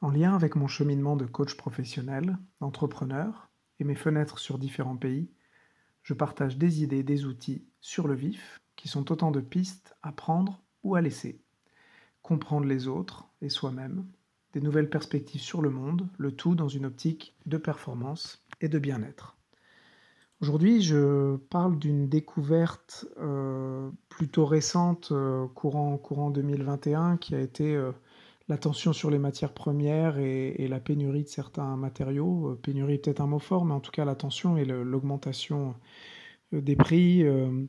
En lien avec mon cheminement de coach professionnel, d'entrepreneur et mes fenêtres sur différents pays, je partage des idées, des outils sur le vif qui sont autant de pistes à prendre ou à laisser. Comprendre les autres et soi-même, des nouvelles perspectives sur le monde, le tout dans une optique de performance et de bien-être. Aujourd'hui, je parle d'une découverte euh, plutôt récente, euh, courant, courant 2021, qui a été euh, la sur les matières premières et, la pénurie de certains matériaux. Euh, pénurie peut-être un mot fort, mais en tout cas la tension et l'augmentation euh, des prix euh,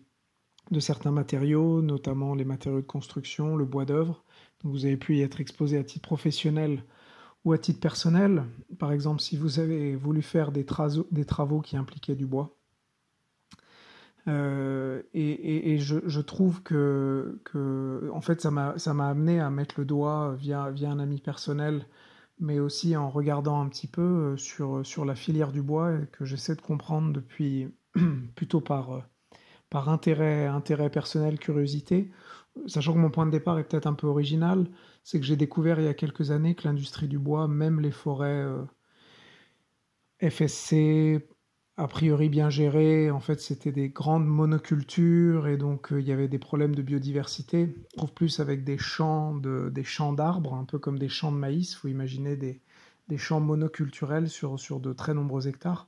de certains matériaux, notamment les matériaux de construction, le bois d'œuvre. vous avez pu y être exposé à titre professionnel ou à titre personnel. Par exemple, si vous avez voulu faire des travaux qui impliquaient du bois, euh, et, je, trouve que, en fait, ça m'a amené à mettre le doigt via, un ami personnel, mais aussi en regardant un petit peu euh, sur, la filière du bois que j'essaie de comprendre depuis plutôt par, euh, par intérêt, intérêt personnel, curiosité. Sachant que mon point de départ est peut-être un peu original, c'est que j'ai découvert il y a quelques années que l'industrie du bois, même les forêts FSC, a priori bien géré. En fait, c'était des grandes monocultures et donc euh, il y avait des problèmes de biodiversité. On trouve plus avec des champs de, des champs d'arbres, un peu comme des champs de maïs. Il faut imaginer des, des, champs monoculturels sur, sur de très nombreux hectares,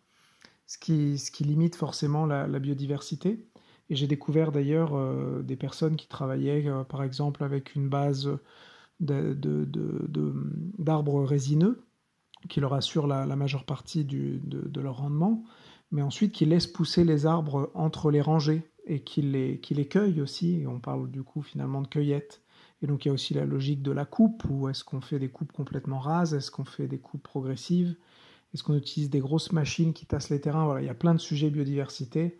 ce qui, ce qui limite forcément la, biodiversité. Et j'ai découvert d'ailleurs euh, des personnes qui travaillaient, euh, par exemple, avec une base d'arbres de, de, résineux qui leur assure la, la majeure partie du, de, leur rendement mais ensuite qui laisse pousser les arbres entre les rangées et qui les, qui les cueille aussi. Et on parle du coup finalement de cueillette. Et donc il y a aussi la logique de la coupe, où est-ce qu'on fait des coupes complètement rases, est-ce qu'on fait des coupes progressives, est-ce qu'on utilise des grosses machines qui tassent les terrains? Voilà, il y a plein de sujets biodiversité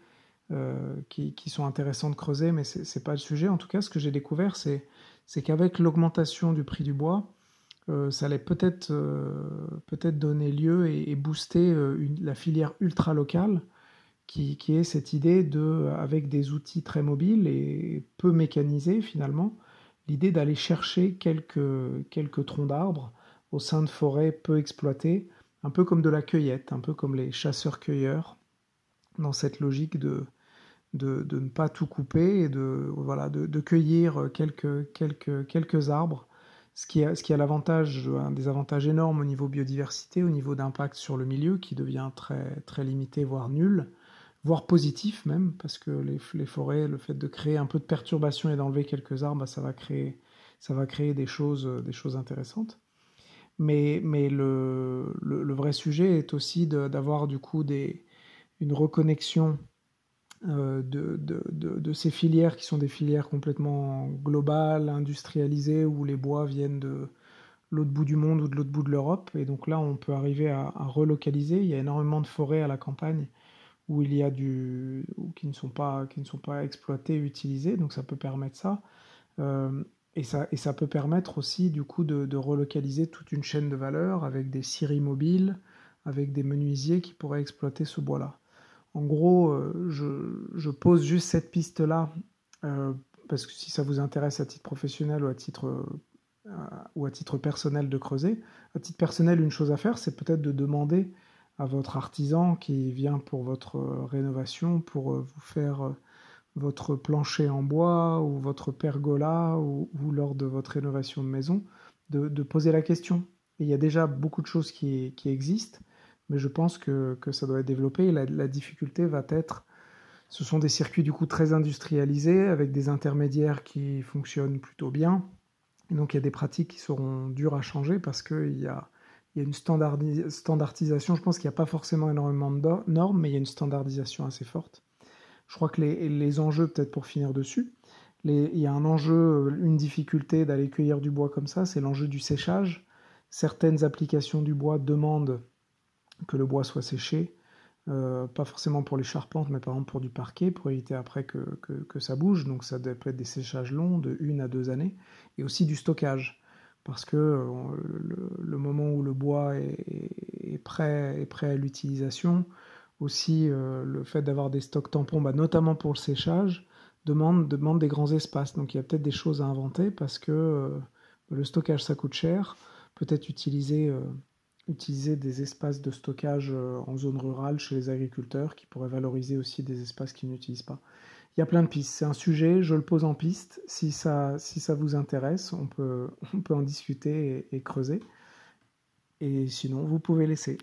euh, qui, qui, sont intéressants de creuser, mais ce n'est pas le sujet. En tout cas, ce que j'ai découvert, c'est qu'avec l'augmentation du prix du bois, ça allait peut-être euh, peut donner lieu et, booster euh, la filière ultra locale qui, qui, est cette idée de, avec des outils très mobiles et peu mécanisés finalement, l'idée d'aller chercher quelques, quelques troncs d'arbres au sein de forêts peu exploitées, un peu comme de la cueillette, un peu comme les chasseurs-cueilleurs, dans cette logique de, de, de, ne pas tout couper et de, voilà, de, de cueillir quelques, quelques, quelques arbres ce qui a, ce qui a l'avantage, un des avantages énormes au niveau biodiversité, au niveau d'impact sur le milieu, qui devient très, très limité, voire nul, voire positif même, parce que les, les forêts, le fait de créer un peu de perturbation et d'enlever quelques arbres, bah, ça, va créer, ça va créer des choses, des choses intéressantes. Mais, mais le, le, vrai sujet est aussi d'avoir du coup des, une reconnexion euh, de, ces filières qui sont des filières complètement globales, industrialisées, où les bois viennent de l'autre bout du monde ou de l'autre bout de l'Europe. Et donc là, on peut arriver à, relocaliser. Il y a énormément de forêts à la campagne où il y a du, qui ne sont pas, qui ne sont pas exploitées, utilisées. Donc ça peut permettre ça. Euh, et ça, et ça peut permettre aussi du coup de, de, relocaliser toute une chaîne de valeur avec des scieries mobiles, avec des menuisiers qui pourraient exploiter ce bois-là. En gros, euh, je, pose juste cette piste-là, euh, parce que si ça vous intéresse à titre professionnel euh, ou à titre personnel de creuser, à titre personnel, une chose à faire, c'est peut-être de demander à votre artisan qui vient pour votre rénovation, pour vous faire votre plancher en bois ou votre pergola ou, lors de votre rénovation de maison, de, poser la question. il y a déjà beaucoup de choses qui existent mais je pense que, ça doit être développé. La, difficulté va être, ce sont des circuits du coup très industrialisés, avec des intermédiaires qui fonctionnent plutôt bien. Donc il y a des pratiques qui seront dures à changer parce qu'il y a, une standardisation. Je pense qu'il n'y a pas forcément énormément de normes, mais il y a une standardisation assez forte. Je crois que les, enjeux, peut-être pour finir dessus, il y a un enjeu, une difficulté d'aller cueillir du bois comme ça, c'est l'enjeu du séchage. Certaines applications du bois demandent que le bois soit séché, euh, pas forcément pour les charpentes, mais par exemple pour du parquet, pour éviter après que, ça bouge. Donc ça peut être des séchages longs, de une à deux années, et aussi du stockage, parce que euh, le, moment où le bois est, prêt, est prêt à l'utilisation, aussi euh, le fait d'avoir des stocks tampons, bah, notamment pour le séchage, demande, demande des grands espaces. Donc il y a peut-être des choses à inventer, parce que le stockage ça coûte cher peut-être utiliser, utiliser des espaces de stockage en zone rurale chez les agriculteurs qui pourraient valoriser aussi des espaces qu'ils n'utilisent pas. Il y a plein de pistes. C'est un sujet, je le pose en piste. Si ça, vous intéresse, on peut en discuter et creuser. Et sinon, vous pouvez laisser.